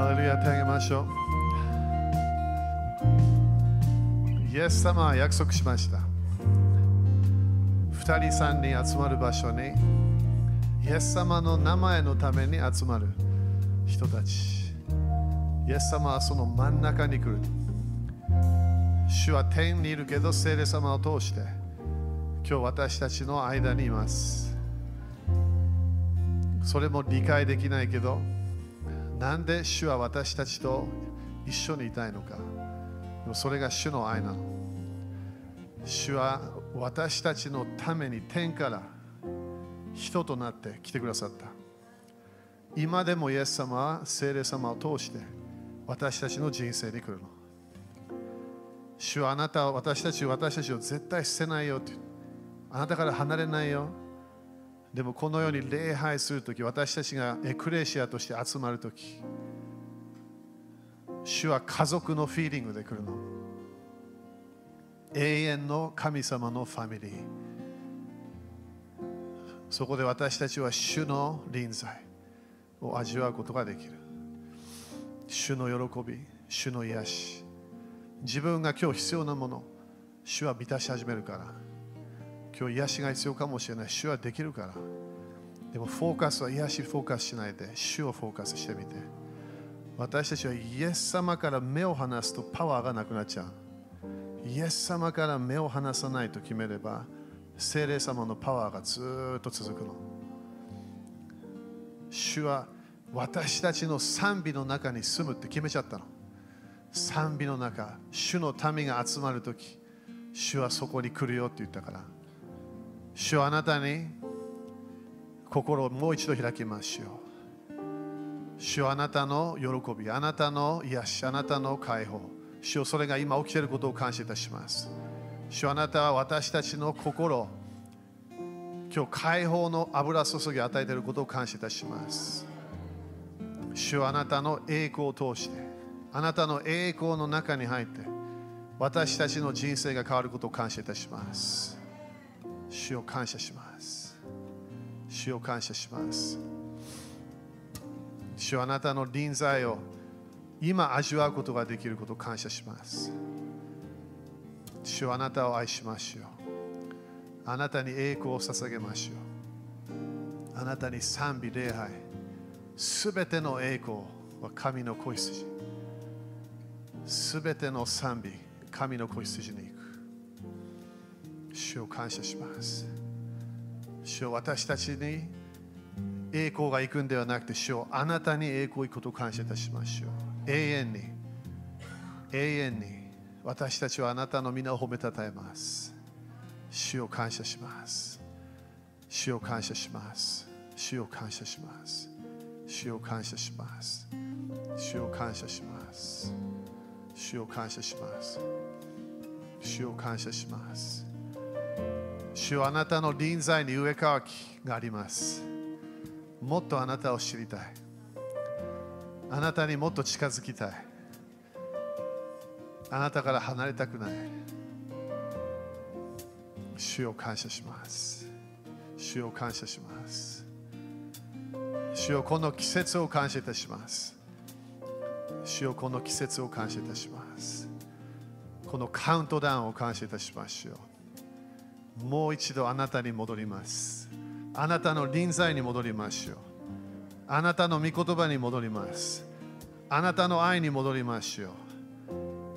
ハレルヤ手あげましょう。イエス様は約束しました。二人三人集まる場所に、イエス様の名前のために集まる人たち。イエス様はその真ん中に来る。主は天にいるけど、聖霊様を通して、今日私たちの間にいます。それも理解できないけど、なんで主は私たちと一緒にいたいのか。でもそれが主の愛なの。主は私たちのために天から人となって来てくださった。今でもイエス様は聖霊様を通して私たちの人生に来るの。主はあなたを私たち私たちを絶対捨てないよってあなたから離れないよ。でもこのように礼拝するとき、私たちがエクレシアとして集まるとき、主は家族のフィーリングで来るの。永遠の神様のファミリー。そこで私たちは主の臨在を味わうことができる。主の喜び、主の癒し。自分が今日必要なもの、主は満たし始めるから。今日癒しが必要かもしれない。主はできるから。でもフォーカスは癒しフォーカスしないで、主をフォーカスしてみて。私たちはイエス様から目を離すとパワーがなくなっちゃう。イエス様から目を離さないと決めれば、聖霊様のパワーがずっと続くの。主は私たちの賛美の中に住むって決めちゃったの。賛美の中、主の民が集まるとき、主はそこに来るよって言ったから。主はあなたに心をもう一度開きましょう。主はあなたの喜び、あなたの癒し、あなたの解放。主よそれが今起きていることを感謝いたします。主はあなたは私たちの心、今日解放の油注ぎを与えていることを感謝いたします。主はあなたの栄光を通して、あなたの栄光の中に入って、私たちの人生が変わることを感謝いたします。主を感謝します。主を感謝します。主はあなたの臨在を今味わうことができることを感謝します。主はあなたを愛しましょう。あなたに栄光を捧げましょう。あなたに賛美、礼拝、すべての栄光は神の子羊。すべての賛美、神の子羊に行く。主を感謝します。主を私たちに栄光が行くんではなくて、主をあなたに栄光行くことを感謝いたしましょう。永遠に、永遠に私たちはあなたの皆を褒めたたえます。主を感謝します。主を感謝します。主を感謝します。主を感謝します。主を感謝します。主を感謝します。主を感謝します。主はあなたの臨在に上乾きがあります。もっとあなたを知りたい。あなたにもっと近づきたい。あなたから離れたくない。主を感謝します。主を感謝します。主よこの季節を感謝いたします。主よこの季節を感謝いたします。このカウントダウンを感謝いたしましょう。もう一度あなたに戻ります。あなたの臨在に戻りましょう。あなたの御言葉に戻ります。あなたの愛に戻りましょう。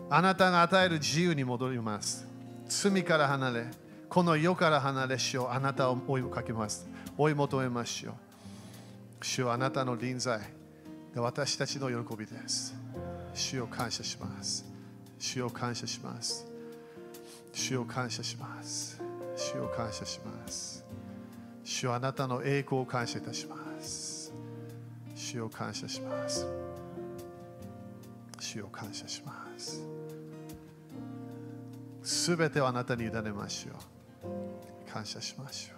あなたが与える自由に戻ります。罪から離れ、この世から離れしよう。あなたを追いかけます。追い求めましょう。主はあなたの臨在が私たちの喜びです。主を感謝します。主を感謝します。主を感謝します。主を感謝します。主はあなたの栄光を感謝いたします。主を感謝します。主を感謝します。すべてをあなたに委ねましょう。感謝しましょ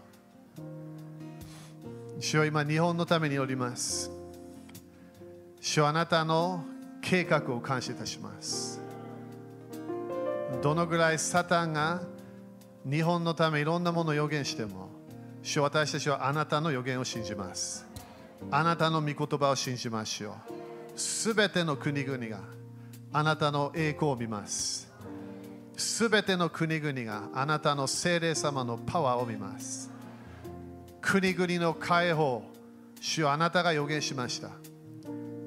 う。主は今、日本のためにおります。主はあなたの計画を感謝いたします。どのぐらいサタンが日本のためいろんなものを予言しても、主私たちはあなたの予言を信じます。あなたの御言葉を信じましょう。すべての国々があなたの栄光を見ます。すべての国々があなたの聖霊様のパワーを見ます。国々の解放、主よあなたが予言しました。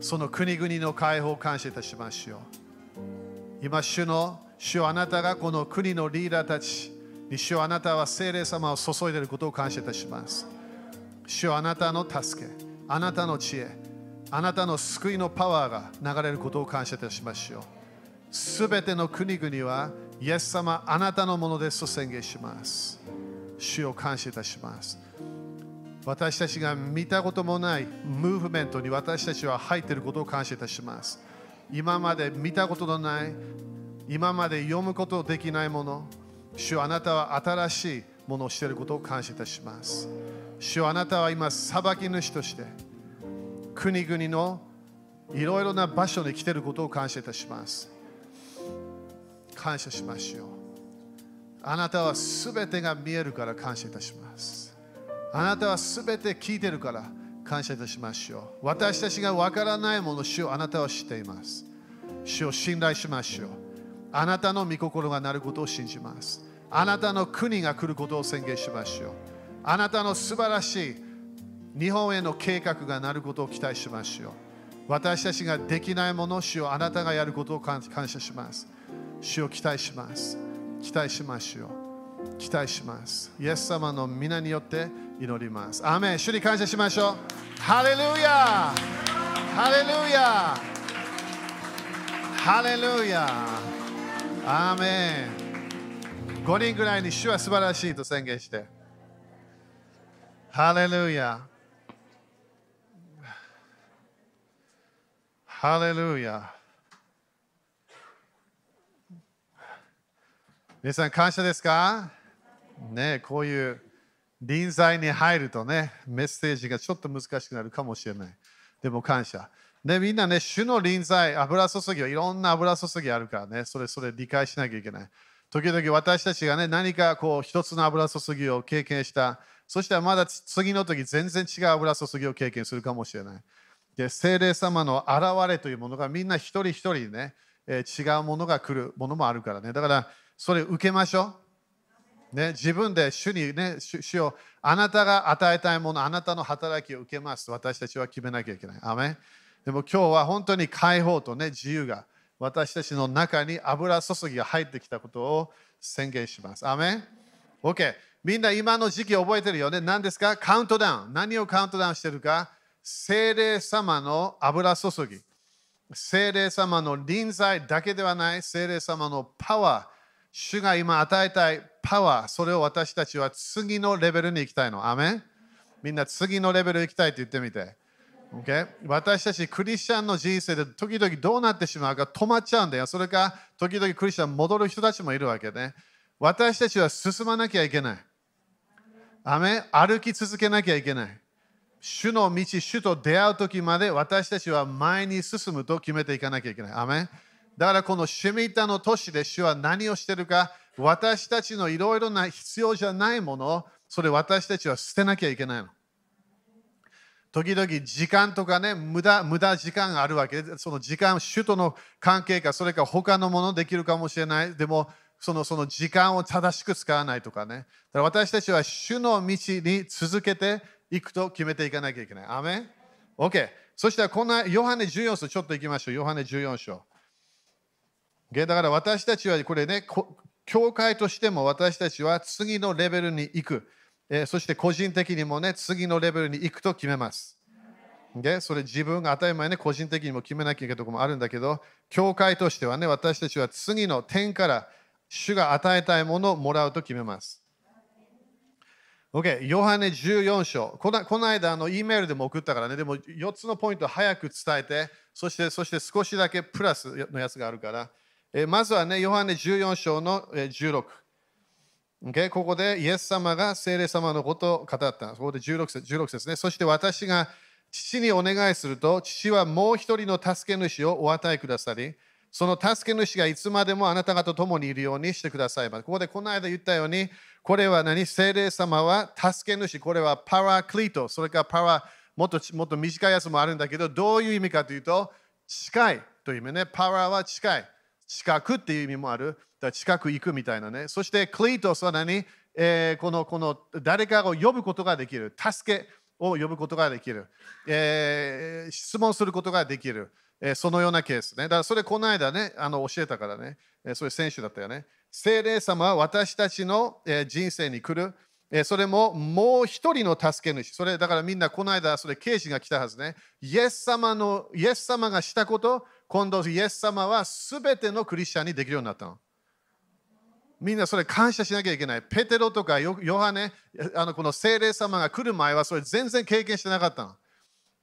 その国々の解放を感謝いたしましょう。今、主の主よあなたがこの国のリーダーたち主よあなたは聖霊様を注いでいることを感謝いたします。主よあなたの助け、あなたの知恵、あなたの救いのパワーが流れることを感謝いたしましょう。すべての国々は、イエス様、あなたのものですと宣言します。主を感謝いたします。私たちが見たこともないムーブメントに私たちは入っていることを感謝いたします。今まで見たことのない、今まで読むことできないもの、主あなたは新しいものをしていることを感謝いたします。主あなたは今、裁き主として国々のいろいろな場所に来ていることを感謝いたします。感謝しましょう。あなたはすべてが見えるから感謝いたします。あなたはすべて聞いてるから感謝いたしましょう。私たちがわからないもの、主をあなたは知っています。主を信頼しましょう。あなたの御心がなることを信じます。あなたの国が来ることを宣言しましょう。あなたの素晴らしい日本への計画がなることを期待しましょう。私たちができないもの、主をあなたがやることを感謝します。主を期待します。期待しましょう。期待します。イエス様の皆によって祈ります。アーメン主に感謝しましょう。ハレルヤハレルヤハレルヤアーメン5人ぐらいに主は素晴らしいと宣言して。ハレルヤハレルヤ皆さん感謝ですか？ねこういう臨在に入るとね、メッセージがちょっと難しくなるかもしれない。でも感謝。で、みんなね、主の臨在、油注ぎはいろんな油注ぎあるからね、それそれ理解しなきゃいけない。時々私たちがね、何かこう一つの油注ぎを経験した、そしたらまだ次の時全然違う油注ぎを経験するかもしれない。で、聖霊様の現れというものがみんな一人一人ね、え違うものが来るものもあるからね。だから、それ受けましょう。ね、自分で主にね、主主よあなたが与えたいもの、あなたの働きを受けます。私たちは決めなきゃいけない。アメでも今日は本当に解放とね、自由が私たちの中に油注ぎが入ってきたことを宣言します。アメン ?OK。みんな今の時期覚えてるよね。何ですか？カウントダウン。何をカウントダウンしてるか？精霊様の油注ぎ。精霊様の臨在だけではない精霊様のパワー。主が今与えたいパワー、それを私たちは次のレベルに行きたいの。アメンみんな次のレベル行きたいって言ってみて。Okay? 私たちクリスチャンの人生で時々どうなってしまうか止まっちゃうんだよ。それか時々クリスチャン戻る人たちもいるわけね。私たちは進まなきゃいけない。アメン歩き続けなきゃいけない。主の道、主と出会う時まで私たちは前に進むと決めていかなきゃいけない。アメンだからこのシュミタの年で主は何をしてるか、私たちのいろいろな必要じゃないものを、それ私たちは捨てなきゃいけないの。時々時間とかね、無駄無駄時間があるわけで、その時間、主との関係か、それか他のものできるかもしれない。でも、そのその時間を正しく使わないとかね。だから私たちは主の道に続けていくと決めていかなきゃいけない。アメン ?OK。そしたらこんなヨハネ14章、ちょっと行きましょう。ヨハネ14章。だから私たちはこれね、教会としても私たちは次のレベルに行く。え、そして個人的にもね、次のレベルに行くと決めます。で、それ自分が当たり前ね、個人的にも決めなきゃいけないところもあるんだけど、教会としてはね、私たちは次の点から主が与えたいものをもらうと決めます。OK、ヨハネ14章。このこの間、あの、E メールでも送ったからね、でも4つのポイント早く伝えて、そしてそして少しだけプラスのやつがあるから、え、まずはね、ヨハネ14章の16。Okay? ここでイエス様が聖霊様のことを語った。ここで16節 ,16 節ね。そして私が父にお願いすると、父はもう一人の助け主をお与えくださり、その助け主がいつまでもあなた方と共にいるようにしてください。ここでこの間言ったように、これは何？聖霊様は助け主、これはパラクリート、それからパラ、もっともっと短いやつもあるんだけど、どういう意味かというと、近いという意味ね。パワーは近い。近くっていう意味もある。だ近く行くみたいなね。そしてクリートスは何、えー、このこの誰かを呼ぶことができる。助けを呼ぶことができる。えー、質問することができる。えー、そのようなケースね。だからそれこの間ね、あの教えたからね、えー、そういう選手だったよね。聖霊様は私たちの、えー、人生に来る。えー、それももう一人の助け主。それだからみんなこの間、それ刑事が来たはずね。イエス様の、イエス様がしたこと、今度イエス様はすべてのクリスチャンにできるようになったの。みんなそれ感謝しなきゃいけない。ペテロとかヨハネ、あのこの聖霊様が来る前はそれ全然経験してなかったの。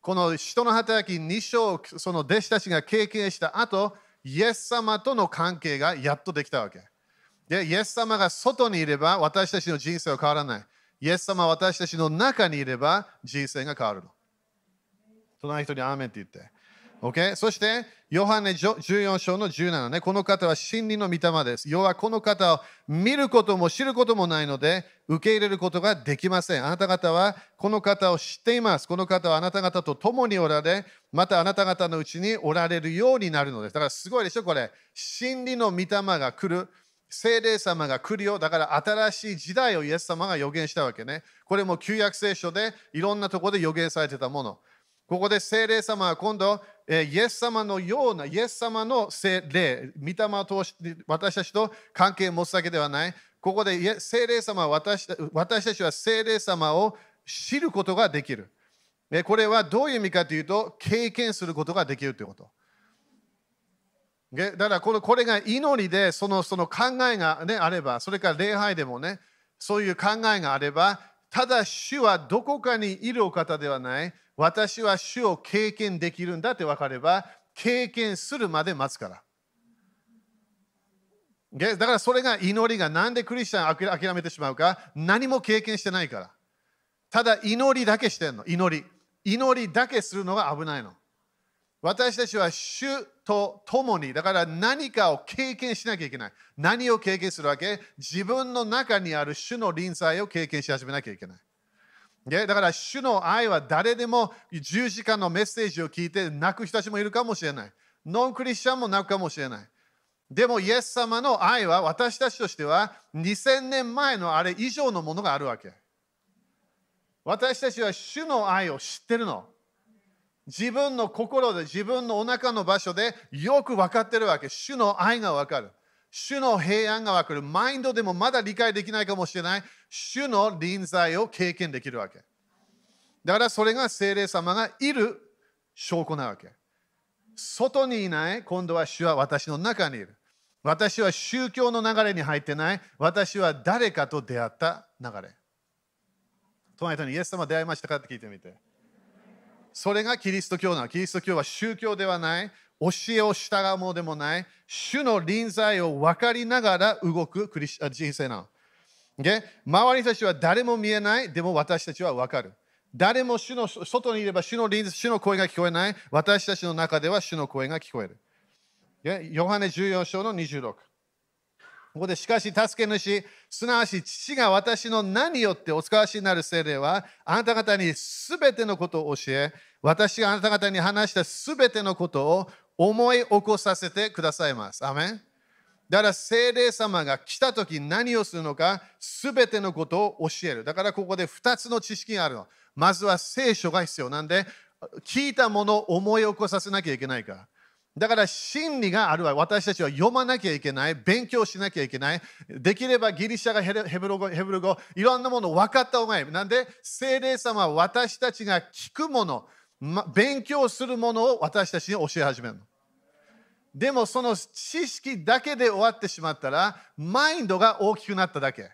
この人の働き2章、その弟子たちが経験した後、イエス様との関係がやっとできたわけ。で、イエス様が外にいれば私たちの人生は変わらない。イエス様は私たちの中にいれば人生が変わるの。隣人にアーメンって言って。Okay? そして、ヨハネ14章の17ね、この方は真理の御霊です。要はこの方を見ることも知ることもないので、受け入れることができません。あなた方はこの方を知っています。この方はあなた方と共におられ、またあなた方のうちにおられるようになるのです。だからすごいでしょ、これ。真理の御霊が来る。聖霊様が来るよ。だから新しい時代をイエス様が予言したわけね。これも旧約聖書でいろんなところで予言されてたもの。ここで聖霊様は今度、イエス様のような、イエス様の聖霊、御霊を通して私たちと関係を持つだけではない。ここで聖霊様は私私たちは聖霊様を知ることができる。これはどういう意味かというと、経験することができるということ。だからこのこれが祈りでそのその考えが、ね、あれば、それから礼拝でもね、そういう考えがあれば、ただ主はどこかにいるお方ではない。私は主を経験できるんだって分かれば、経験するまで待つから。だからそれが祈りがなんでクリスチャン諦めてしまうか何も経験してないから。ただ祈りだけしてんの。祈り。祈りだけするのが危ないの。私たちは主と共に、だから何かを経験しなきゃいけない。何を経験するわけ？自分の中にある主の臨在を経験し始めなきゃいけない。だから主の愛は誰でも10時間のメッセージを聞いて泣く人たちもいるかもしれない。ノンクリスチャンも泣くかもしれない。でもイエス様の愛は私たちとしては2000年前のあれ以上のものがあるわけ。私たちは主の愛を知ってるの。自分の心で自分のお腹の場所でよく分かってるわけ。主の愛が分かる。主の平安が分かる。マインドでもまだ理解できないかもしれない。主の臨在を経験できるわけ。だからそれが精霊様がいる証拠なわけ。外にいない、今度は主は私の中にいる。私は宗教の流れに入ってない。私は誰かと出会った流れ。隣人にイエス様出会いましたか？って聞いてみて。それがキリスト教なの。キリスト教は宗教ではない。教えを従うものでもない、主の臨在を分かりながら動くクリス人生なの。で、周りたちは誰も見えない、でも私たちは分かる。誰も主の外にいれば主の臨主の声が聞こえない、私たちの中では主の声が聞こえる。ヨハネ14章の26。ここでしかし助け主、すなわち父が私の何によってお使わしになる精霊は、あなた方にすべてのことを教え、私があなた方に話したすべてのことを思い起こさせてくださいます。アメンだから聖霊様が来た時何をするのか、すべてのことを教える。だからここで2つの知識があるの。まずは聖書が必要なんで、聞いたものを思い起こさせなきゃいけないから。だから真理があるわ。私たちは読まなきゃいけない。勉強しなきゃいけない。できればギリシャがヘブル語、ヘブル語、いろんなもの分かった方がいい。なんで、聖霊様は私たちが聞くもの、ま、勉強するものを私たちに教え始めるの。でもその知識だけで終わってしまったら、マインドが大きくなっただけ。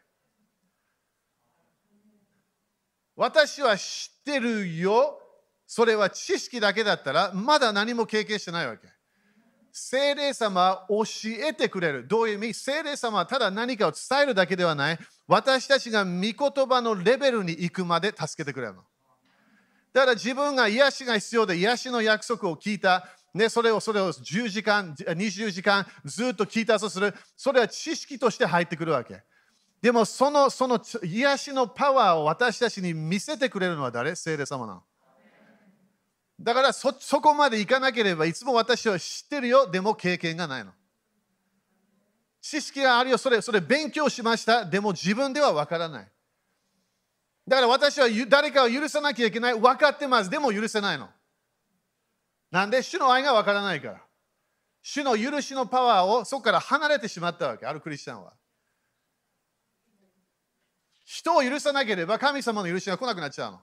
私は知ってるよ。それは知識だけだったら、まだ何も経験してないわけ。聖霊様は教えてくれる。どういう意味？聖霊様はただ何かを伝えるだけではない。私たちが御言葉のレベルに行くまで助けてくれるの。だから自分が癒しが必要で癒しの約束を聞いた。ね、それをそれを10時間、20時間ずっと聞いたとする。それは知識として入ってくるわけ。でもそのその癒しのパワーを私たちに見せてくれるのは誰？聖霊様なの。だからそこまでいかなければいつも私は知ってるよ、でも経験がないの。知識があるよ、それそれ勉強しました、でも自分ではわからない。だから私は誰かを許さなきゃいけない、分かってます、でも許せないの。なんで？主の愛がわからないから。主の許しのパワーをそこから離れてしまったわけ、あるクリスチャンは。人を許さなければ神様の許しが来なくなっちゃうの。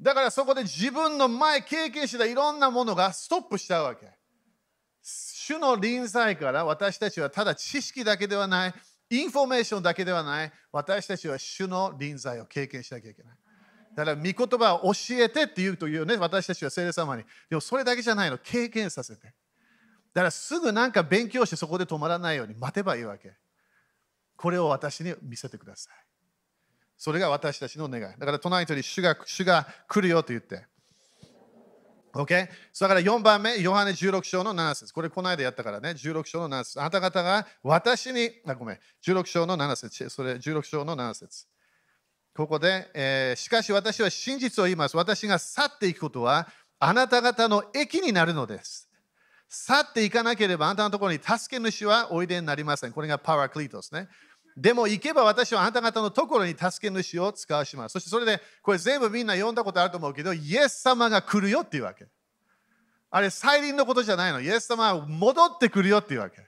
だからそこで自分の前経験したいろんなものがストップしちゃうわけ。主の臨在から私たちはただ知識だけではない、インフォメーションだけではない、私たちは主の臨在を経験しなきゃいけない。だから、御言葉を教えてって言うというね、私たちは聖霊様に。でもそれだけじゃないの、経験させて。だからすぐなんか勉強してそこで止まらないように待てばいいわけ。これを私に見せてください。それが私たちの願い。だから隣人に主が主が来るよと言って。OK? だから4番目、ヨハネ16章の7節これこの間やったからね、16章の7節あなた方が私に、あ、ごめん、16章の7節それ16章の7節ここで、えー、しかし私は真実を言います。私が去っていくことは、あなた方の益になるのです。去っていかなければ、あなたのところに助け主はおいでになりません。これがパワークリートスね。でも行けば私はあなた方のところに助け主を使わします。そしてそれで、これ全部みんな読んだことあると思うけど、イエス様が来るよっていうわけ。あれ、再臨のことじゃないの。イエス様は戻ってくるよっていうわけ。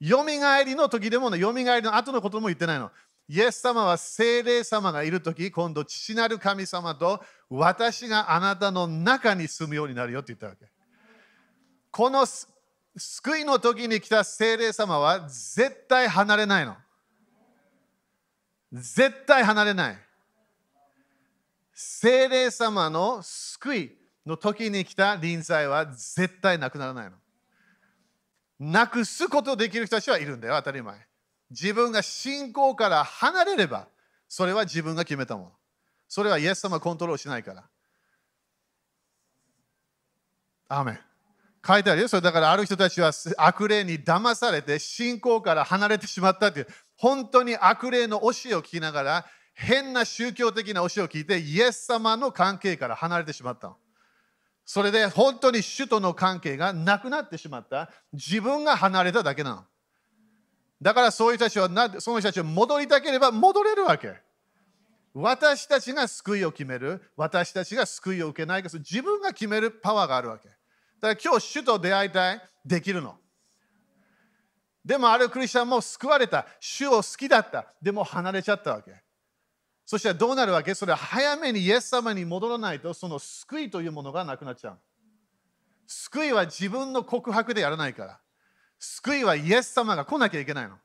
よみがえりの時でも、よみがえりの後のことも言ってないの。イエス様は聖霊様がいるとき、今度父なる神様と私があなたの中に住むようになるよって言ったわけ。この救いの時に来た聖霊様は絶対離れないの。絶対離れない。聖霊様の救いの時に来た臨在は絶対なくならないの。なくすことできる人たちはいるんだよ、当たり前。自分が信仰から離れれば、それは自分が決めたもの。それはイエス様コントロールしないから。アーメン書いてあるよ。それだからある人たちは悪霊に騙されて信仰から離れてしまったっていう。本当に悪霊の教えを聞きながら変な宗教的な教えを聞いてイエス様の関係から離れてしまったの。それで本当に主との関係がなくなってしまった。自分が離れただけなの。だからそういう人たちはその人たちは戻りたければ戻れるわけ。私たちが救いを決める。私たちが救いを受けないか自分が決めるパワーがあるわけ。だから今日主と出会いたい。できるの。でもあるクリスチャンも救われた。主を好きだった。でも離れちゃったわけ。そしたらどうなるわけ？それは早めにイエス様に戻らないとその救いというものがなくなっちゃう。救いは自分の告白でやらないから。救いはイエス様が来なきゃいけないの。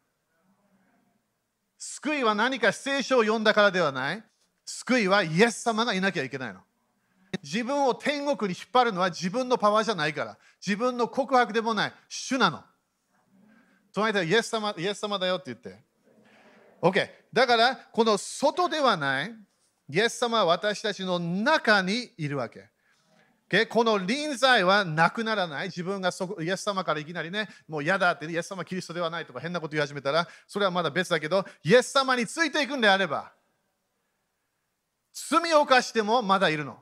救いは何か聖書を読んだからではない。救いはイエス様がいなきゃいけないの。自分を天国に引っ張るのは自分のパワーじゃないから。自分の告白でもない。主なの。隣でイエス様イエス様だよって言って。OK。だから、この外ではない。イエス様は私たちの中にいるわけ。この臨在はなくならない。自分がそイエス様からいきなりね、もう嫌だって、イエス様キリストではないとか変なこと言い始めたら、それはまだ別だけど、イエス様についていくんであれば、罪を犯してもまだいるの。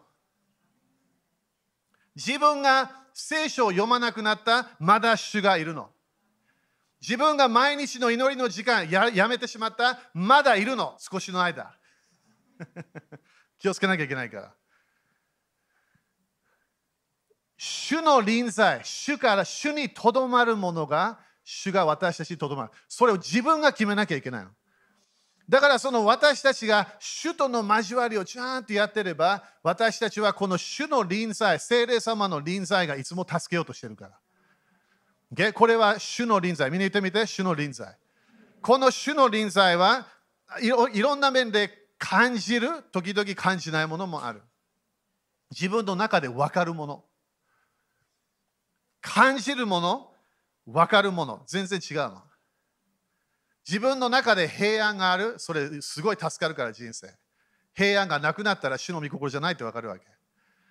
自分が聖書を読まなくなった、まだ主がいるの。自分が毎日の祈りの時間ややめてしまった、まだいるの。少しの間。気をつけなきゃいけないから。主の臨在、主から主にとどまるものが、主が私たちにとどまる。それを自分が決めなきゃいけないの。だからその私たちが主との交わりをちゃんとやってれば、私たちはこの主の臨在、聖霊様の臨在がいつも助けようとしてるから。これは主の臨在。見に行ってみて、主の臨在。この主の臨在はいろいろんな面で感じる、時々感じないものもある。自分の中で分かるもの。感じるもの、分かるもの、全然違うの。自分の中で平安がある、それすごい助かるから人生。平安がなくなったら主の御心じゃないって分かるわけ。だか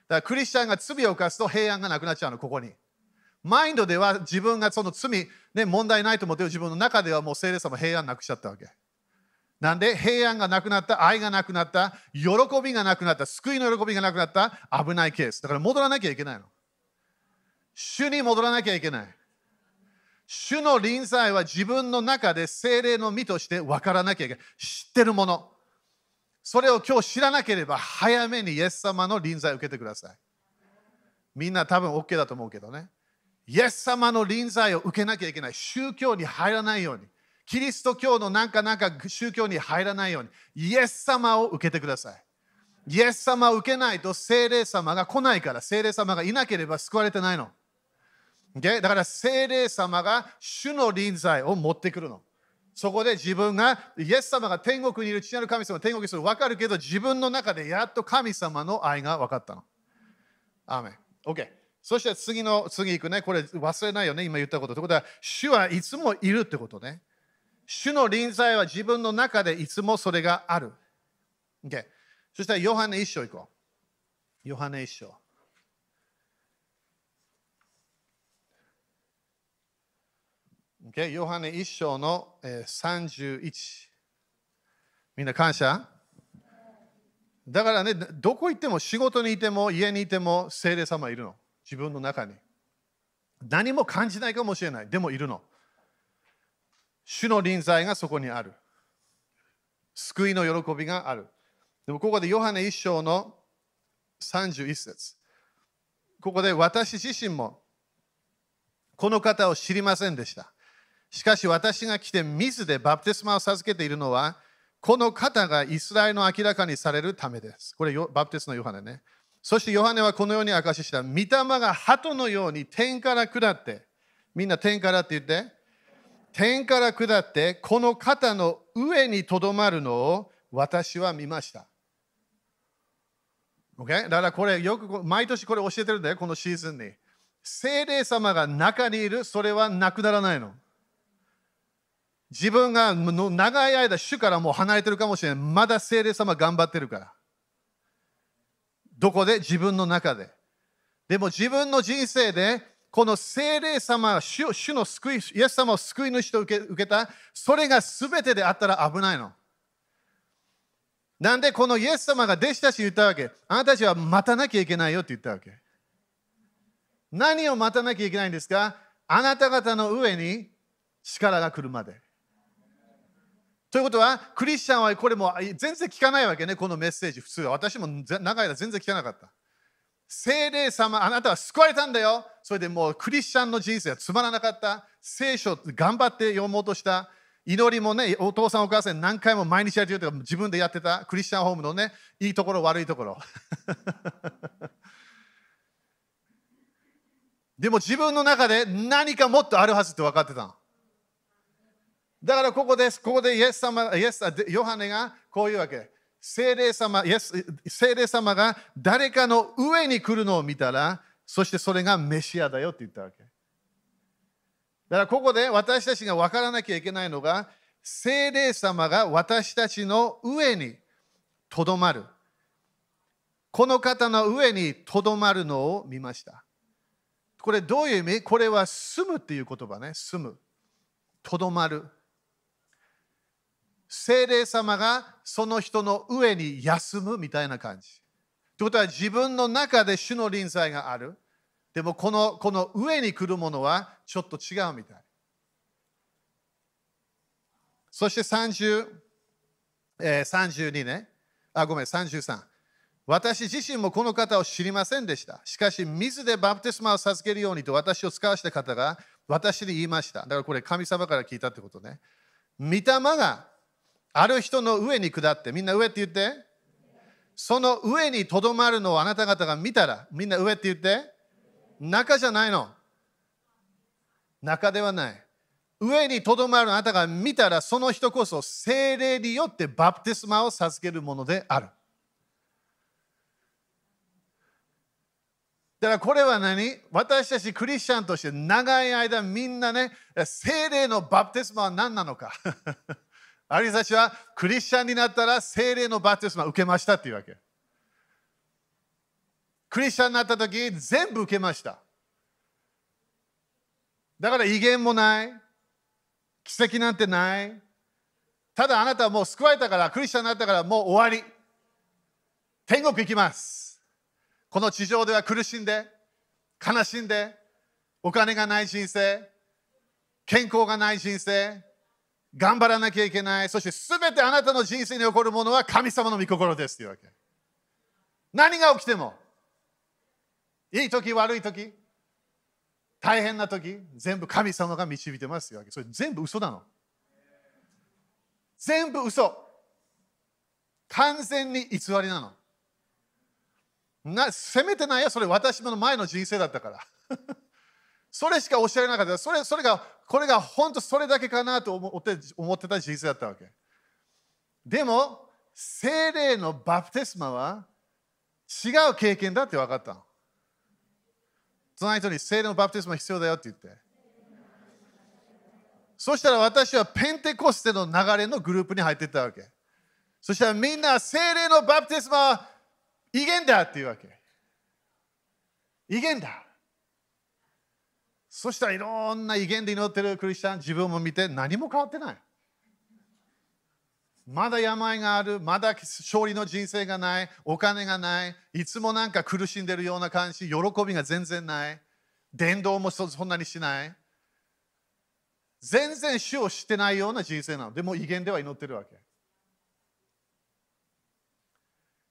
らクリスチャンが罪を犯すと平安がなくなっちゃうの、ここに。マインドでは自分がその罪、ね、問題ないと思ってる自分の中ではもう聖霊様平安なくしちゃったわけ。なんで平安がなくなった、愛がなくなった、喜びがなくなった、救いの喜びがなくなった、危ないケース。だから戻らなきゃいけないの。主に戻らなきゃいけない。主の臨在は自分の中で精霊の身として分からなきゃいけない。知ってるもの。それを今日知らなければ早めにイエス様の臨在を受けてください。みんな多分 OK だと思うけどね。イエス様の臨在を受けなきゃいけない。宗教に入らないように。キリスト教のなんかなんか宗教に入らないように。イエス様を受けてください。イエス様を受けないと精霊様が来ないから、精霊様がいなければ救われてないの。Okay? だから聖霊様が主の臨在を持ってくるの。そこで自分が、イエス様が天国にいる父なる神様、天国にする分かるけど、自分の中でやっと神様の愛が分かったの。アーメン。OK。そして次の、次行くね。これ忘れないよね、今言ったこと。ということは、主はいつもいるってことね。主の臨在は自分の中でいつもそれがある。OK。そしたら、ヨハネ一章行こう。ヨハネ一章。Okay? ヨハネ一章の、えー、31。みんな感謝？だからね、どこ行っても仕事にいても家にいても聖霊様いるの。自分の中に。何も感じないかもしれない。でもいるの。主の臨在がそこにある。救いの喜びがある。でもここでヨハネ一章の31節ここで私自身もこの方を知りませんでした。しかし私が来て水でバプテスマを授けているのは、この方がイスラエルの明らかにされるためです。これ、バプテスのヨハネね。そしてヨハネはこのように明かしした。御霊が鳩のように天から下って、みんな天からって言って、天から下って、この肩の上にとどまるのを私は見ました。Okay? だからこれ、よく毎年これ教えてるんだよ、このシーズンに。精霊様が中にいる、それはなくならないの。自分が長い間主からもう離れてるかもしれない。まだ精霊様頑張ってるから。どこで？自分の中で。でも自分の人生でこの精霊様、主主の救い、イエス様を救い主と受け受けた、それが全てであったら危ないの。なんでこのイエス様が弟子たちに言ったわけ？あなたたちは待たなきゃいけないよって言ったわけ。何を待たなきゃいけないんですか？あなた方の上に力が来るまで。ということは、クリスチャンはこれも全然聞かないわけね、このメッセージ、普通は。私も長い間全然聞かなかった。聖霊様、あなたは救われたんだよ。それでもうクリスチャンの人生はつまらなかった。聖書頑張って読もうとした。祈りもね、お父さんお母さん何回も毎日やってるとか自分でやってた。クリスチャンホームのね、いいところ悪いところ。でも自分の中で何かもっとあるはずって分かってたの。だからここです。ここでイエス様、イエスヨハネがこういうわけ。聖霊様、イエス聖霊様が誰かの上に来るのを見たら、そしてそれがメシアだよって言ったわけ。だからここで私たちが分からなきゃいけないのが、聖霊様が私たちの上にとどまる。この方の上にとどまるのを見ました。これどういう意味？これは住むっていう言葉ね。住む。とどまる。精霊様がその人の上に休むみたいな感じ。ということは自分の中で主の臨在がある。でもこのこの上に来るものはちょっと違うみたい。そして30、えー、32ね。あ、ごめん、33。私自身もこの方を知りませんでした。しかし、水でバプテスマを授けるようにと私を使わした方が私に言いました。だからこれ神様から聞いたってことね。御霊がある人の上に下って、みんな上って言って。その上にとどまるのをあなた方が見たら、みんな上って言って。中じゃないの。中ではない。上にとどまるあなたが見たら、その人こそ精霊によってバプテスマを授けるものである。だからこれは何？私たちクリスチャンとして長い間みんなね、精霊のバプテスマは何なのかある人たちはクリスチャンになったら精霊のバプテスマ受けましたっていうわけ。クリスチャンになった時全部受けました。だから威厳もない。奇跡なんてない。ただあなたはもう救われたからクリスチャンになったからもう終わり天国行きますこの地上では苦しんで悲しんでお金がない人生健康がない人生頑張らなきゃいけない。そして全てあなたの人生に起こるものは神様の御心です。というわけ。何が起きてもいい時悪い時大変な時全部神様が導いてます。よそれ全部嘘なの。全部嘘。完全に偽りなの。な責めてないよそれ私の前の人生だったから。それしか教えなかったそれそれがこれが本当それだけかなと思って思ってた人生だったわけでも精霊のバプテスマは違う経験だって分かったのその人に聖霊のバプテスマ必要だよって言って。そしたら私はペンテコステの流れのグループに入っていったわけ。そしたらみんな聖霊のバプテスマは威厳だっていうわけ。威厳だ。そしたらいろんな威厳で祈ってるクリスチャン自分も見て何も変わってない。まだ病がある、まだ勝利の人生がない、お金がない、いつもなんか苦しんでるような感じ、喜びが全然ない、伝道もそんなにしない。全然主を知ってないような人生なの。でも威厳では祈ってるわけ。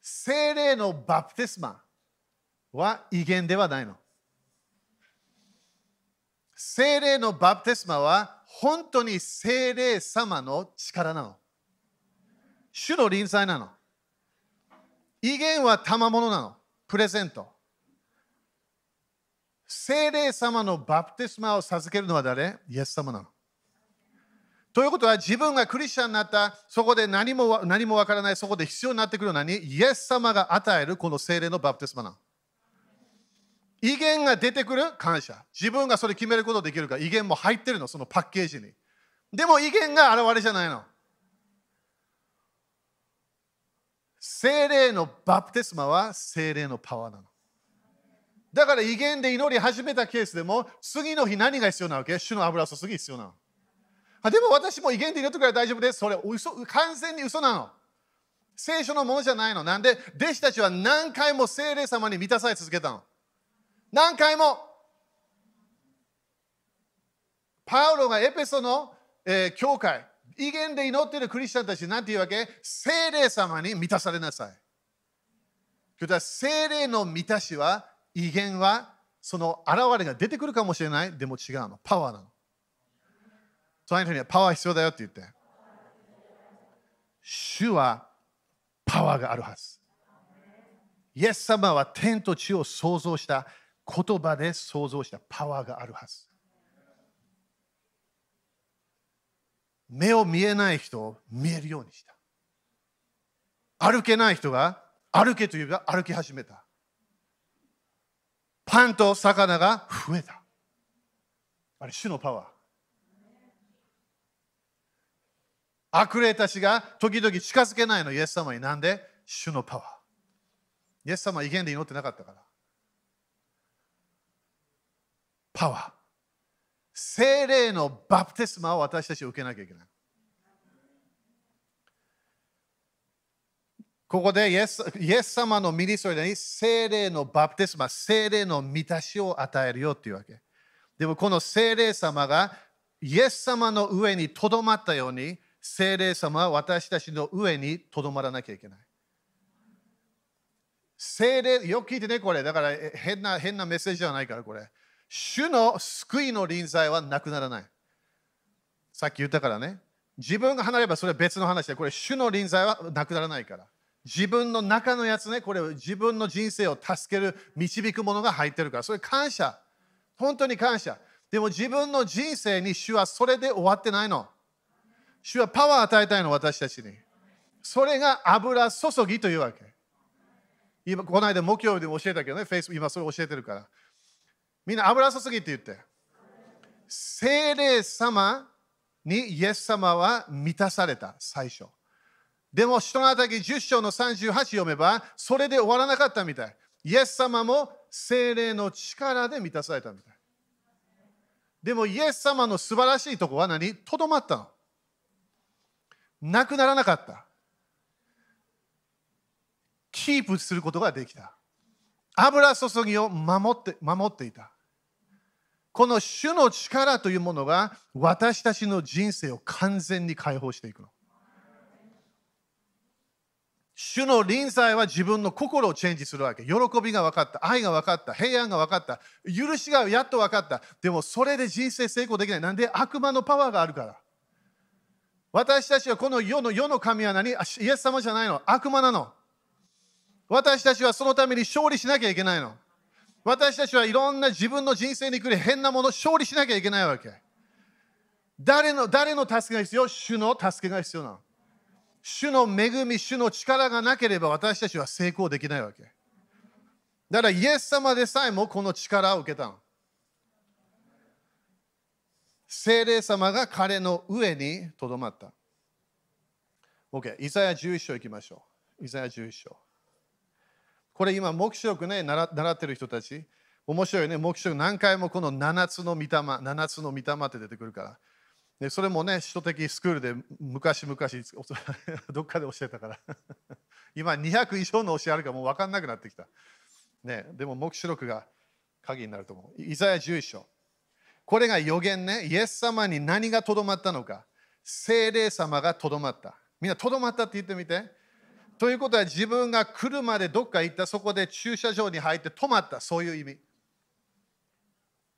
精霊のバプテスマは威厳ではないの。精霊のバプテスマは本当に精霊様の力なの。主の臨在なの。威厳は賜物なの。プレゼント。聖霊様のバプテスマを授けるのは誰？イエス様なの。ということは自分がクリスチャンになったそこで何も何もわからないそこで必要になってくるのは何？イエス様が与えるこの聖霊のバプテスマなの。威厳が出てくる感謝。自分がそれ決めることできるか威厳も入ってるのそのパッケージに。でも威厳が現れじゃないの。精霊のバプテスマは精霊のパワーなの。だから威厳で祈り始めたケースでも次の日何が必要なわけ？主の油注ぎ必要なの。あでも私も威厳で祈ってくれば大丈夫です。それ嘘完全に嘘なの。聖書のものじゃないの。なんで弟子たちは何回も精霊様に満たされ続けたの。何回も。パウロがエペソの、えー、教会、威厳で祈っているクリスチャンたちなんていうわけ？精霊様に満たされなさい。という精霊の満たしは威厳はその現れが出てくるかもしれない。でも違うの。パワーなの。その人にはパワー必要だよって言って。主はパワーがあるはず。イエス様は天と地を創造した言葉で創造したパワーがあるはず。目を見えない人を見えるようにした。歩けない人が歩けというか歩き始めた。パンと魚が増えた。あれ、主のパワー。悪霊たちが時々近づけないの、イエス様に。なんで？主のパワー。イエス様は威厳で祈ってなかったから。パワー。精霊のバプテスマを私たち受けなきゃいけない。ここでイエスイエス様のミニストリに精霊のバプテスマ、精霊の満たしを与えるよっていうわけ。でもこの精霊様がイエス様の上にとどまったように、精霊様は私たちの上にとどまらなきゃいけない。精霊、よく聞いてね、これ。だから変な変なメッセージじゃないから、これ。主の救いの臨在はなくならない。さっき言ったからね。自分が離ればそれは別の話で、これ主の臨在はなくならないから。自分の中のやつね、これ自分の人生を助ける、導くものが入ってるから、それ感謝。本当に感謝。でも自分の人生に主はそれで終わってないの。主はパワー与えたいの、私たちに。それが油注ぎというわけ。今、この間木曜日でも教えたけどね、フェイス今それ教えてるから。みんな油注ぎって言って。精霊様にイエス様は満たされた、最初。でも、人のたき10章の38読めば、それで終わらなかったみたい。イエス様も精霊の力で満たされたみたい。でも、イエス様の素晴らしいとこは何？とどまったの。なくならなかった。キープすることができた。油注ぎを守って守っていた。この主の力というものが私たちの人生を完全に解放していくの。主の臨在は自分の心をチェンジするわけ。喜びが分かった。愛が分かった。平安が分かった。許しがやっと分かった。でもそれで人生成功できない。なんで悪魔のパワーがあるから。私たちはこの世の世の神は何イエス様じゃないの。悪魔なの。私たちはそのために勝利しなきゃいけないの。私たちはいろんな自分の人生に来る変なものを勝利しなきゃいけないわけ。誰の誰の助けが必要？主の助けが必要なの。主の恵み、主の力がなければ私たちは成功できないわけ。だからイエス様でさえもこの力を受けたの。聖霊様が彼の上にとどまった。OK、イザヤ11章いきましょう。イザヤ11章。これ今、目視録ね、習習ってる人たち。面白いね、目視録何回もこの7つの御霊、7つの御霊って出てくるから。でそれもね、首都的スクールで昔々 どっかで教えたから。今200以上の教えあるからもう分かんなくなってきた。ね、でも目視録が鍵になると思う。イザヤ11章。これが予言ね、イエス様に何がとどまったのか。聖霊様がとどまった。みんなとどまったって言ってみて。ということは自分が来るまでどっか行ったそこで駐車場に入って止まったそういう意味。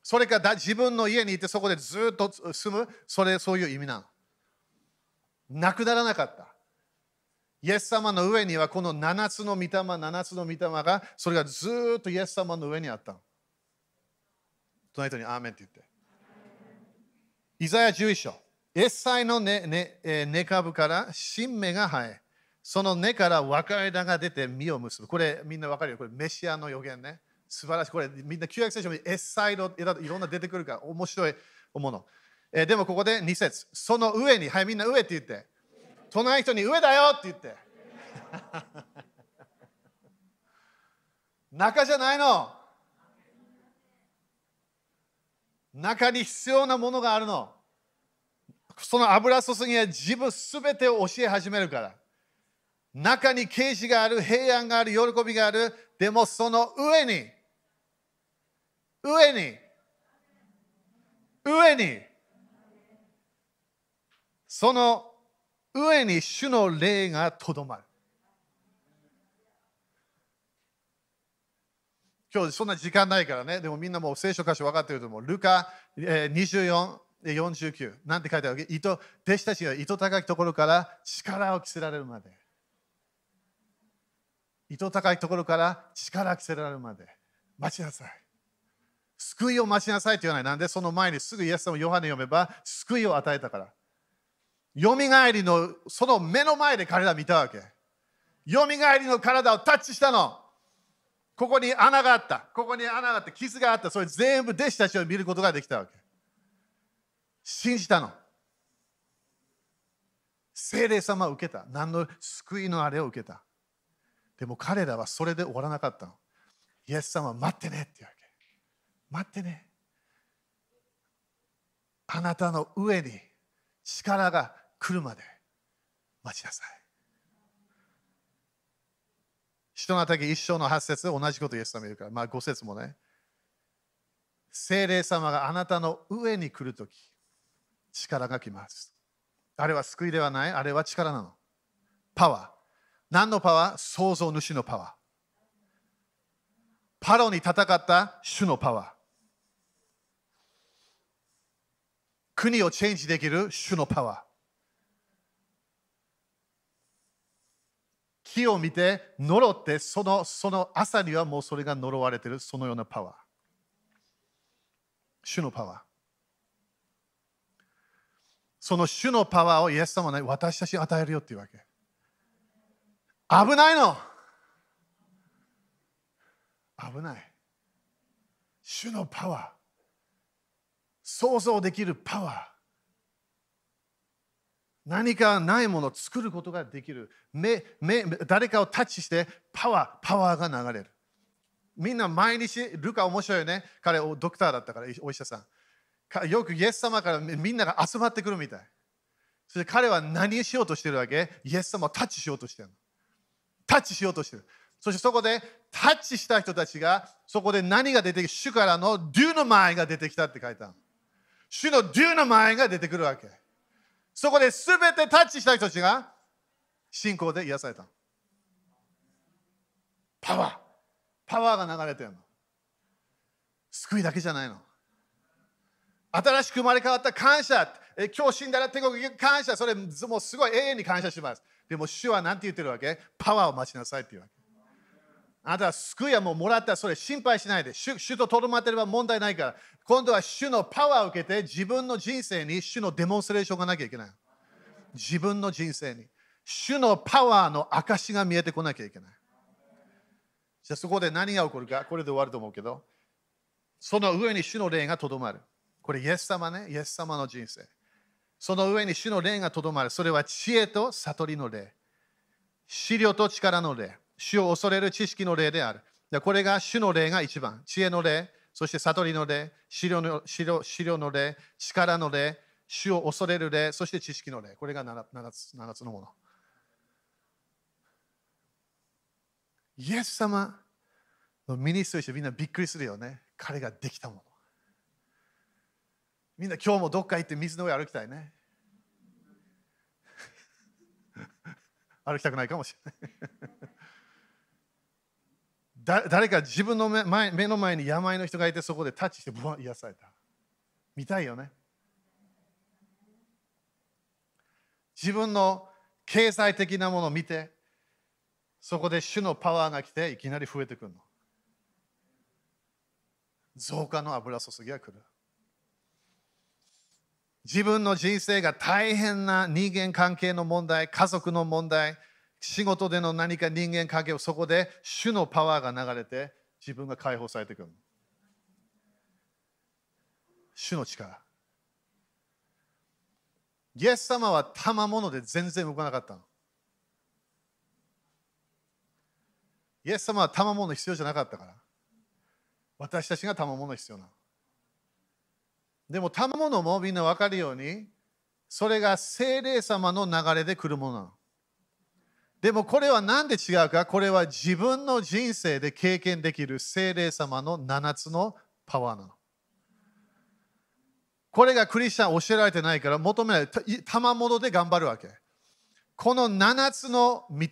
それかだ自分の家にいてそこでずっと住むそれそういう意味なの。なくならなかった。イエス様の上にはこの7つの御霊、7つの御霊がそれがずっとイエス様の上にあったの。隣人にアーメンって言って。イザヤ11章。エッサイの根、ねね、根株から新芽が生え、その根から若枝が出て実を結ぶ。これみんなわかるよ。これメシアの予言ね。素晴らしい。これみんな旧約聖書にエッサイのいろんな出てくるから面白いもの。えー、でもここで2節その上に、はいみんな上って言って。隣人に上だよって言って。中じゃないの。中に必要なものがあるの。その油注ぎは自分すべてを教え始めるから。中に啓示がある、平安がある、喜びがある。でもその上に、上に、上に、その上に主の霊がとどまる。今日そんな時間ないからね、でもみんなもう聖書箇所分かってると思う。ルカ24、49。なんて書いてある糸弟子たちが糸高いところから力を着せられるまで。糸高いところから力を着せられるまで。待ちなさい。救いを待ちなさいって言わない。なんでその前にすぐイエス様ヨハネ読めば救いを与えたから。よみがえりのその目の前で彼ら見たわけ。よみがえりの体をタッチしたの。ここに穴があった。ここに穴があって、傷があった。それ全部弟子たちを見ることができたわけ。信じたの。聖霊様を受けた。何の救いのあれを受けた。でも彼らはそれで終わらなかったの。イエス様待ってねって言うわけ。待ってね。あなたの上に力が来るまで待ちなさい。人の畑一生の八節同じことイエス様言うから、まあ五節もね。聖霊様があなたの上に来るとき、力が来ます。あれは救いではない、あれは力なの。パワー。何のパワー？創造主のパワー。パロに戦った主のパワー。国をチェンジできる主のパワー。木を見て呪ってそのその朝にはもうそれが呪われてるそのようなパワー。主のパワー。その主のパワーをイエス様は、ね、私たちに与えるよっていうわけ。危ないの危ない。主のパワー。想像できるパワー。何かないものを作ることができる。目目誰かをタッチしてパワー、パワーが流れる。みんな毎日、ルカ面白いよね。彼、ドクターだったから、お医者さん。よくイエス様からみんなが集まってくるみたい。そして彼は何しようとしてるわけ？イエス様をタッチしようとしてるの。タッチしようとしてる。そしてそこでタッチした人たちがそこで何が出てきて主からのデューの前が出てきたって書いてある。主のデューの前が出てくるわけ。そこで全てタッチした人たちが信仰で癒された。パワー。パワーが流れてるの。救いだけじゃないの。新しく生まれ変わった感謝。え今日死んだら天国感謝。それもうすごい永遠に感謝します。でも主は何て言ってるわけ？パワーを待ちなさいって言うわけ。あなたは救いはもうもらった。それ心配しないで。主主ととどまってれば問題ないから。今度は主のパワーを受けて自分の人生に主のデモンストレーションがなきゃいけない自分の人生に。主のパワーの証が見えてこなきゃいけない。じゃあそこで何が起こるか？これで終わると思うけど。その上に主の霊がとどまる。これイエス様ね。イエス様の人生。その上に主の霊がとどまるそれは知恵と悟りの霊資料と力の霊主を恐れる知識の霊である。これが主の霊が一番。知恵の霊、そして悟りの霊、資料の資料資料の霊、力の霊、主を恐れる霊、そして知識の霊。これが 7, 7, つ ,7 つのもの。イエス様のミニストリーしてみんなびっくりするよね。彼ができたもの。みんな今日もどっか行って水の上歩きたいね。歩きたくないかもしれない。だ誰か自分の目前目の前に病の人がいてそこでタッチしてブワン癒された。見たいよね。自分の経済的なものを見てそこで主のパワーが来ていきなり増えてくるの。増加の油注ぎが来る。自分の人生が大変な人間関係の問題家族の問題仕事での何か人間関係をそこで主のパワーが流れて自分が解放されていくる。主の力。イエス様は賜物で全然動かなかった。イエス様は賜物必要じゃなかったから。私たちが賜物必要なの。でも賜物もみんな分かるように、それが精霊様の流れで来るもの。でもこれは何で違うか？これは自分の人生で経験できる精霊様の7つのパワーなの。これがクリスチャン教えられてないから求めない。賜物で頑張るわけ。この7つの御霊、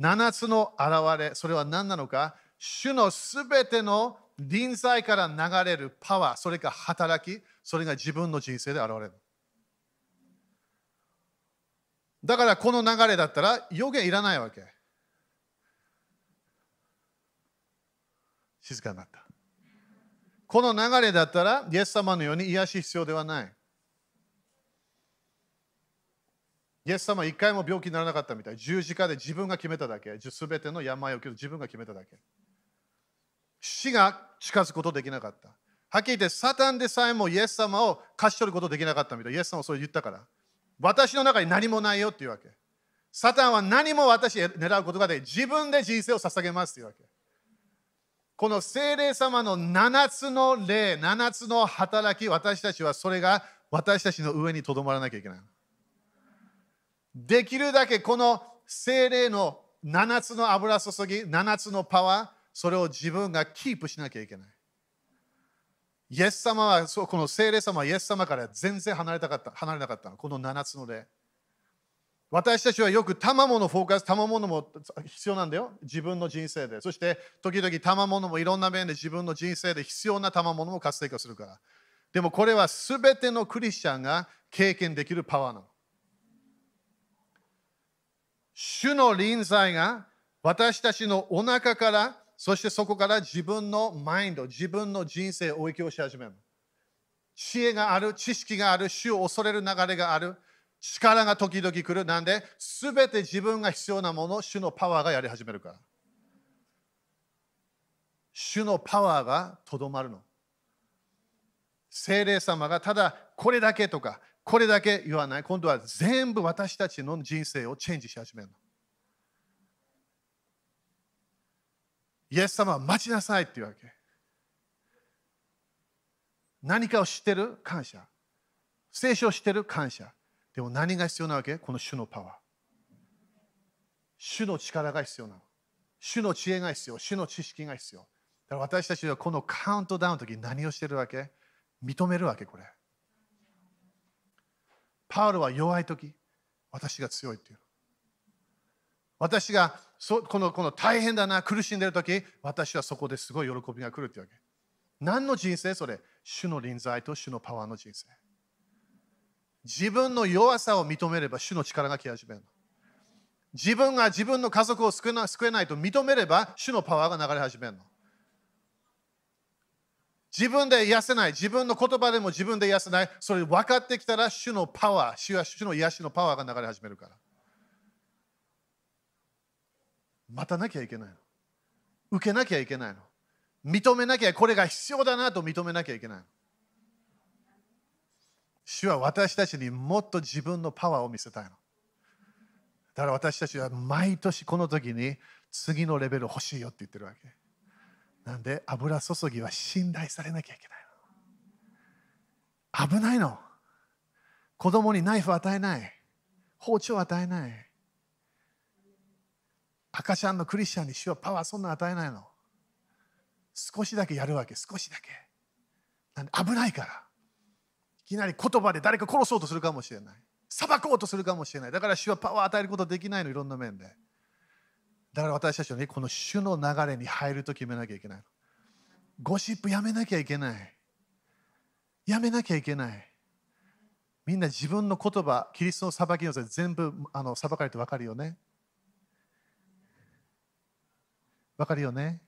7つの現れ、それは何なのか？主のすべての臨在から流れるパワー、それか働き、それが自分の人生で現れる。だからこの流れだったら予言いらないわけ。静かになった。この流れだったら、イエス様のように癒し必要ではない。イエス様は一回も病気にならなかったみたい。十字架で自分が決めただけ。すべての病を受ける自分が決めただけ。死が近づくことできなかった。はっきり言って、サタンでさえもイエス様を勝ち取ることできなかったみたい。イエス様はそう言ったから。私の中に何もないよっていうわけ。サタンは何も私狙うことがで自分で人生を捧げますっていうわけ。この精霊様の7つの霊、7つの働き、私たちはそれが私たちの上にとどまらなきゃいけない。できるだけこの精霊の7つの油注ぎ、7つのパワー、それを自分がキープしなきゃいけない。イエス様は、この聖霊様はイエス様から全然離れたかった離れなかった。この7つの例。私たちはよく賜物フォーカス、賜物も必要なんだよ。自分の人生で。そして、時々賜物もいろんな面で自分の人生で必要な賜物も活性化するから。でもこれはすべてのクリスチャンが経験できるパワーなの。主の臨在が私たちのお腹からそしてそこから自分のマインド、自分の人生を影響し始める。知恵がある、知識がある、主を恐れる流れがある、力が時々来る。なんで、すべて自分が必要なもの主のパワーがやり始めるから。主のパワーがとどまるの。精霊様がただこれだけとか、これだけ言わない。今度は全部私たちの人生をチェンジし始めるの。イエス様は待ちなさいっていうわけ。何かを知ってる感謝。聖書を知ってる感謝。でも何が必要なわけ？この主のパワー。主の力が必要なの。主の知恵が必要。主の知識が必要。だから私たちはこのカウントダウンの時何をしてるわけ？認めるわけ、これ。パウロは弱い時、私が強いっていう。私がそこのこの大変だな、苦しんでる時、私はそこですごい喜びが来るってわけ。何の人生？それ主の臨在と主のパワーの人生。自分の弱さを認めれば主の力が来始める。自分が自分の家族を救えないと認めれば主のパワーが流れ始めるの。自分で癒せない、自分の言葉でも自分で癒せない、それ分かってきたら主のパワー、主は主の癒しのパワーが流れ始めるから。待たなきゃいけないの。受けなきゃいけないの。認めなきゃ、これが必要だなと認めなきゃいけないの。主は私たちにもっと自分のパワーを見せたいの。だから私たちは毎年この時に次のレベル欲しいよって言ってるわけ。なんで油注ぎは信頼されなきゃいけないの。危ないの。子供にナイフ与えない。包丁与えない。赤ちゃんのクリスチャンに主はパワーそんな与えないの。少しだけやるわけ、少しだけ。なんで危ないから。いきなり言葉で誰か殺そうとするかもしれない。裁こうとするかもしれない。だから主はパワー与えることできないの、いろんな面で。だから私たちはね、この主の流れに入ると決めなきゃいけないの。ゴシップやめなきゃいけない。やめなきゃいけない。みんな自分の言葉、キリストの裁きのせ全部あの裁かれて分かるよね。分かるよね。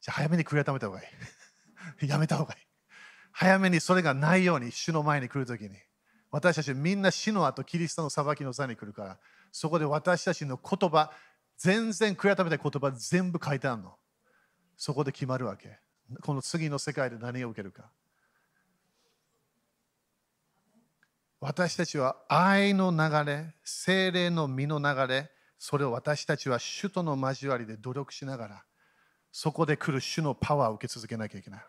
じゃあ早めに悔い改めた方がいい。やめた方がいい。早めにそれがないように主の前に来るときに。私たちみんな死の後キリストの裁きの座に来るから、そこで私たちの言葉、全然悔い改めた言葉全部書いてあるの。そこで決まるわけ。この次の世界で何を受けるか。私たちは愛の流れ、精霊の身の流れ、それを私たちは主との交わりで努力しながら、そこで来る主のパワーを受け続けなきゃいけない。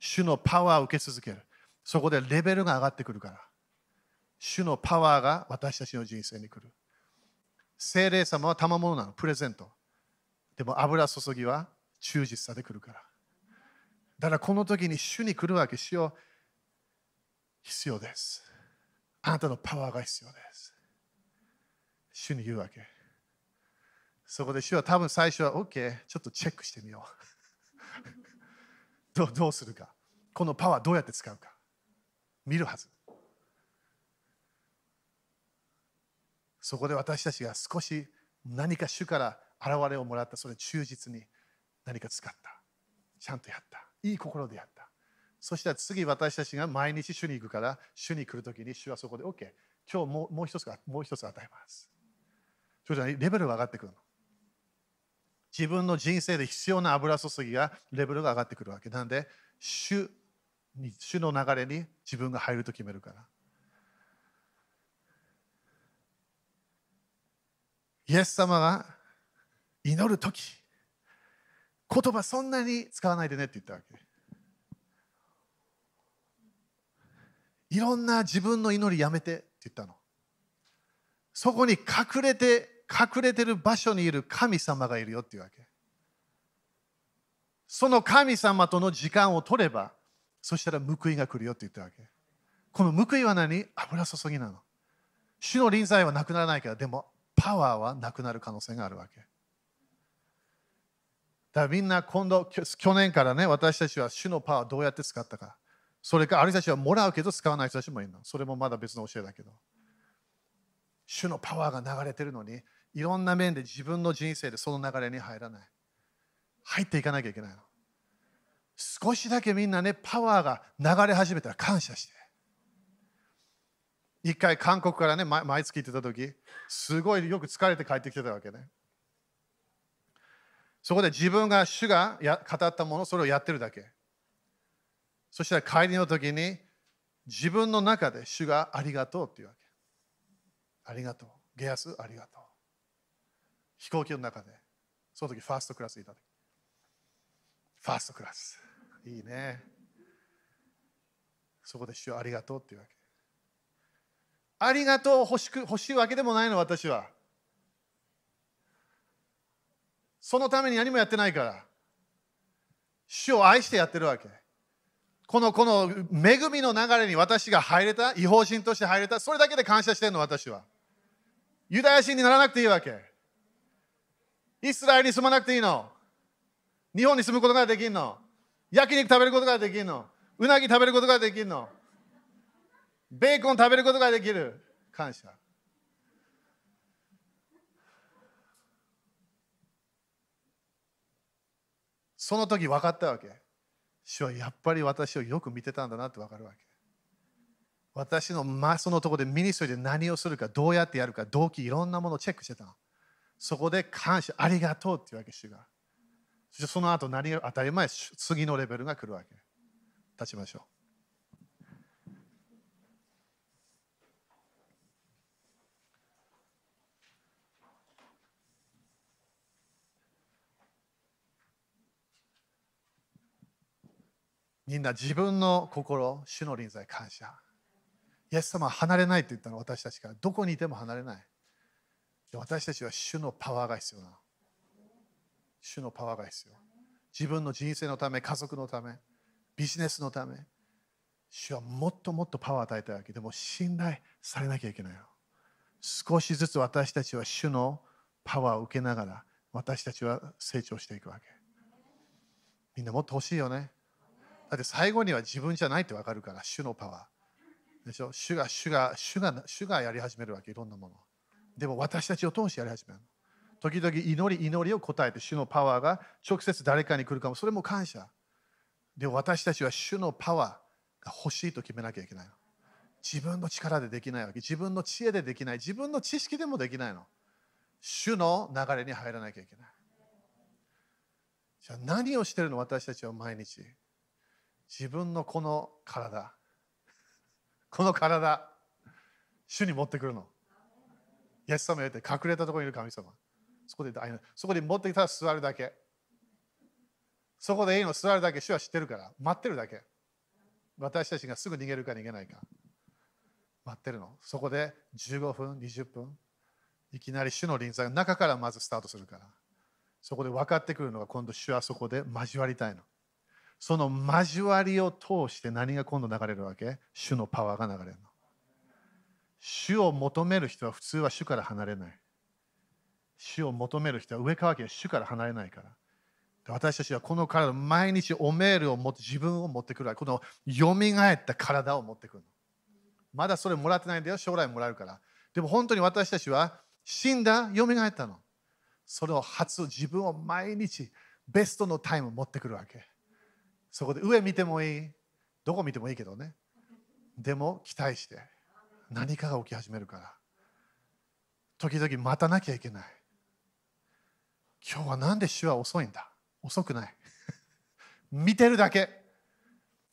主のパワーを受け続ける。そこでレベルが上がってくるから。主のパワーが私たちの人生に来る。精霊様は賜物なの、プレゼント。でも油注ぎは忠実さで来るから。だからこの時に主に来るわけ、主よう必要です。あなたのパワーが必要です。主に言うわけ。そこで主は多分最初は OK、ちょっとチェックしてみよう。どどうするか。このパワーどうやって使うか。見るはず。そこで私たちが少し何か主から現れをもらったそれ忠実に何か使った。ちゃんとやった。いい心でやった。そしたら次私たちが毎日主に行くから主に来るときに主はそこで OK。今日ももう一つもう一つ与えます。それじゃレベルが上がってくるの。自分の人生で必要な油注ぎがレベルが上がってくるわけ。なんで主に主の流れに自分が入ると決めるから。イエス様が祈るとき、言葉そんなに使わないでねって言ったわけ。いろんな自分の祈りやめてって言ったの。そこに隠れて、隠れてる場所にいる神様がいるよっていうわけ。その神様との時間を取れば、そしたら報いが来るよって言ったわけ。この報いは何？油注ぎなの。主の臨在はなくならないから、でもパワーはなくなる可能性があるわけ。だからみんな今度、去年からね、私たちは主のパワーどうやって使ったか。それか、ある人たちはもらうけど使わない人たちもいるの。それもまだ別の教えだけど。主のパワーが流れてるのに、いろんな面で自分の人生でその流れに入らない。入っていかなきゃいけないの。少しだけみんなね、パワーが流れ始めたら感謝して。一回韓国からね、毎月行ってた時、すごいよく疲れて帰ってきてたわけね。そこで自分が主がや語ったもの、それをやってるだけ。そしたら帰りの時に、自分の中で主がありがとうっていうわけ。ありがとう。ゲアス、ありがとう。飛行機の中で、その時ファーストクラスにいた時。ファーストクラス。いいね。そこで主ありがとうっていうわけ。ありがとう欲しく欲しいわけでもないの、私は。そのために何もやってないから。主を愛してやってるわけ。このこの恵みの流れに私が入れた、違法人として入れた、それだけで感謝してるの、私は。ユダヤ人にならなくていいわけ。イスラエルに住まなくていいの？日本に住むことができるの？焼肉食べることができるの？うなぎ食べることができるの？ベーコン食べることができる？感謝。その時分かったわけ。主はやっぱり私をよく見てたんだなって分かるわけ。私のそのところでミニストリーで何をするか、どうやってやるか、動機、いろんなものをチェックしてたの。そこで感謝、ありがとうっていうわけ、主が。そしてその後何を当たり前、次のレベルが来るわけ。立ちましょう。みんな自分の心、主の臨在感謝。イエス様は離れないって言ったの私たちから。どこにいても離れない。私たちは主のパワーが必要な。主のパワーが必要。自分の人生のため、家族のため、ビジネスのため。主はもっともっとパワーを与えたいわけ。でも信頼されなきゃいけない。少しずつ私たちは主のパワーを受けながら私たちは成長していくわけ。みんなもっと欲しいよね。だって最後には自分じゃないってわかるから、主のパワー。でしょ？主が、主が、主が、主がやり始めるわけ、いろんなもの。でも私たちを通してやり始める。時々祈り、祈りを答えて、主のパワーが直接誰かに来るかも、それも感謝。でも私たちは主のパワーが欲しいと決めなきゃいけない。自分の力でできないわけ。自分の知恵でできない。自分の知識でもできないの。主の流れに入らなきゃいけない。じゃあ何をしてるの？私たちは毎日。自分のこの体、この体、主に持ってくるの。イエス様言って隠れたところにいる神様。そこでそこで持ってきたら座るだけ。そこでいいの座るだけ。主は知ってるから。待ってるだけ。私たちがすぐ逃げるか逃げないか。待ってるの。そこで15分、20分。いきなり主の臨在が中からまずスタートするから。そこで分かってくるのが今度主はそこで交わりたいの。その交わりを通して何が今度流れるわけ？主のパワーが流れるの。主を求める人は普通は主から離れない。主を求める人は上川家は主から離れないから。私たちはこの体、毎日おメールを持って自分を持ってくる。この蘇った体を持ってくるの。まだそれもらってないんだよ。将来もらえるから。でも本当に私たちは死んだ、蘇ったの。それを初、自分を毎日ベストのタイムを持ってくるわけ。そこで上見てもいいどこ見てもいいけどねでも期待して何かが起き始めるから。時々待たなきゃいけない。今日は何で主は遅いんだ？遅くない。見てるだけ。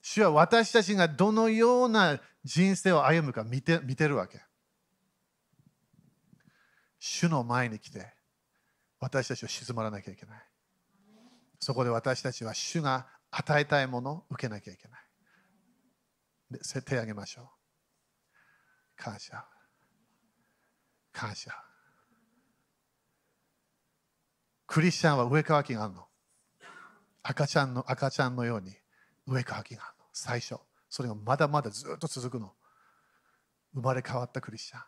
主は私たちがどのような人生を歩むか見て見てるわけ。主の前に来て私たちは静まらなきゃいけない。そこで私たちは主が与えたいものを受けなきゃいけない。で手を挙げましょう。感謝。感謝。クリスチャンは上乾きがあるの。赤ちゃんの赤ちゃんのように上乾きがあるの。最初。それがまだまだずっと続くの。生まれ変わったクリスチャン。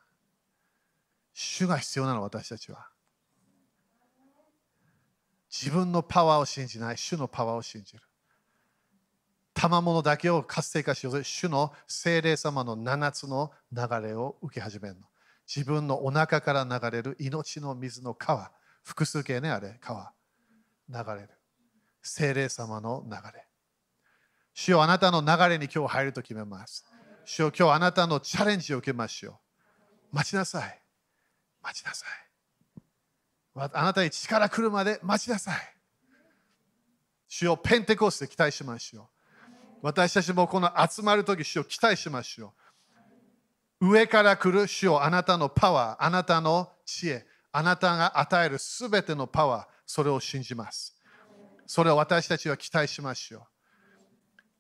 主が必要なの、私たちは。自分のパワーを信じない、主のパワーを信じる。賜物だけを活性化しよう主の精霊様の7つの流れを受け始めるの。自分のお腹から流れる命の水の川、複数形ね、あれ、川、流れる。精霊様の流れ。主よあなたの流れに今日入ると決めます。主よ今日あなたのチャレンジを受けましょう。待ちなさい。待ちなさい。あなたに力来るまで待ちなさい。主よペンテコスで期待しましょう。私たちもこの集まるとき、主を期待しましょう。上から来る主をあなたのパワー、あなたの知恵、あなたが与えるすべてのパワー、それを信じます。それを私たちは期待しましょう。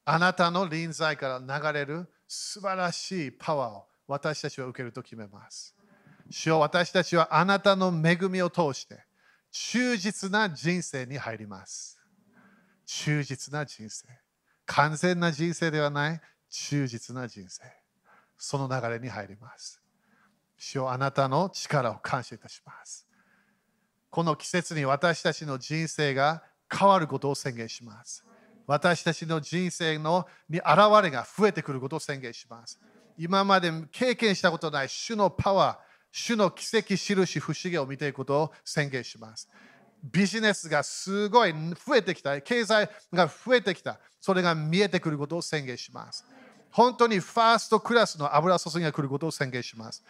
あなたの臨在から流れる素晴らしいパワーを私たちは受けると決めます。主よ私たちはあなたの恵みを通して忠実な人生に入ります。忠実な人生。完全な人生ではない忠実な人生。その流れに入ります。主よあなたの力を感謝いたします。この季節に私たちの人生が変わることを宣言します。私たちの人生のに現れが増えてくることを宣言します。今まで経験したことない主のパワー、主の奇跡、印、不思議を見ていくことを宣言します。ビジネスがすごい増えてきた、経済が増えてきた、それが見えてくることを宣言します。本当にファーストクラスの油注ぎが来ることを宣言します。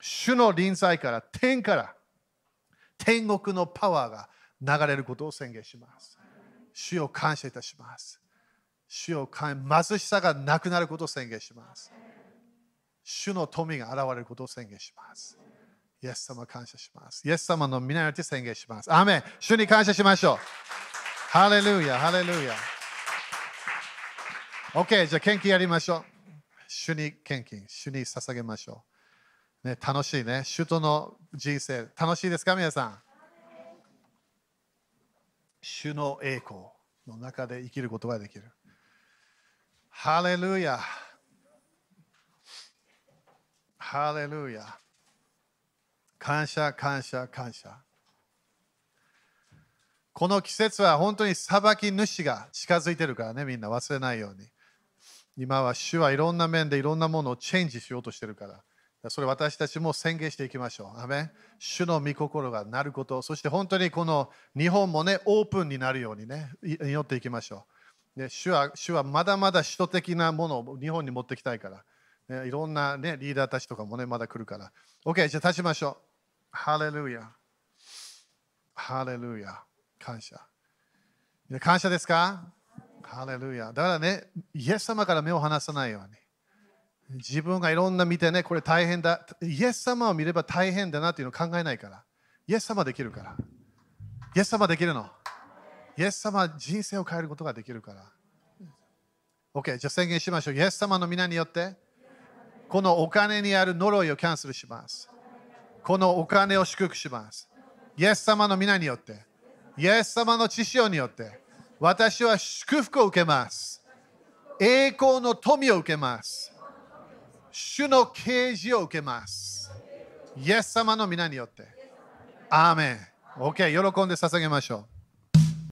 主の臨在から、天から、天国のパワーが流れることを宣言します。主を感謝いたします。主を感貧しさがなくなることを宣言します。主の富が現れることを宣言します。イエス様感謝します。イエス様の皆によって宣言します。アーメン主に感謝しましょう。ハレルヤ、ハレルヤ。OK、じゃあ献金やりましょう。主に献金、主に捧げましょう。ね、楽しいね。主との人生、楽しいですか、皆さん。主の栄光の中で生きることができる。ハレルヤ。ハレルヤ。感謝、感謝、感謝。この季節は本当に裁き主が近づいてるからね、みんな忘れないように。今は主はいろんな面でいろんなものをチェンジしようとしてるから。それ私たちも宣言していきましょう。アメ主の御心がなること、そして本当にこの日本もね、オープンになるようにね、祈っていきましょう。ね、主は主はまだまだ首都的なものを日本に持ってきたいから。ね、いろんな、ね、リーダーたちとかもね、まだ来るから。OK、じゃあ立ちましょう。ハレルヤ。ハレルヤ。感謝。感謝ですか？ハレルヤ。だからね、イエス様から目を離さないように。自分がいろんな見てね、これ大変だ。イエス様を見れば大変だなっていうのを考えないから。イエス様できるから。イエス様できるの。イエス様は人生を変えることができるから。OK、じゃあ宣言しましょう。イエス様の皆によって、このお金にある呪いをキャンセルします。このお金を祝福します。イエス様の皆によって、イエス様の知識によって、私は祝福を受けます。栄光の富を受けます。主の啓示を受けます。イエス様の皆によって。アーメン。OK、喜んで捧げましょう。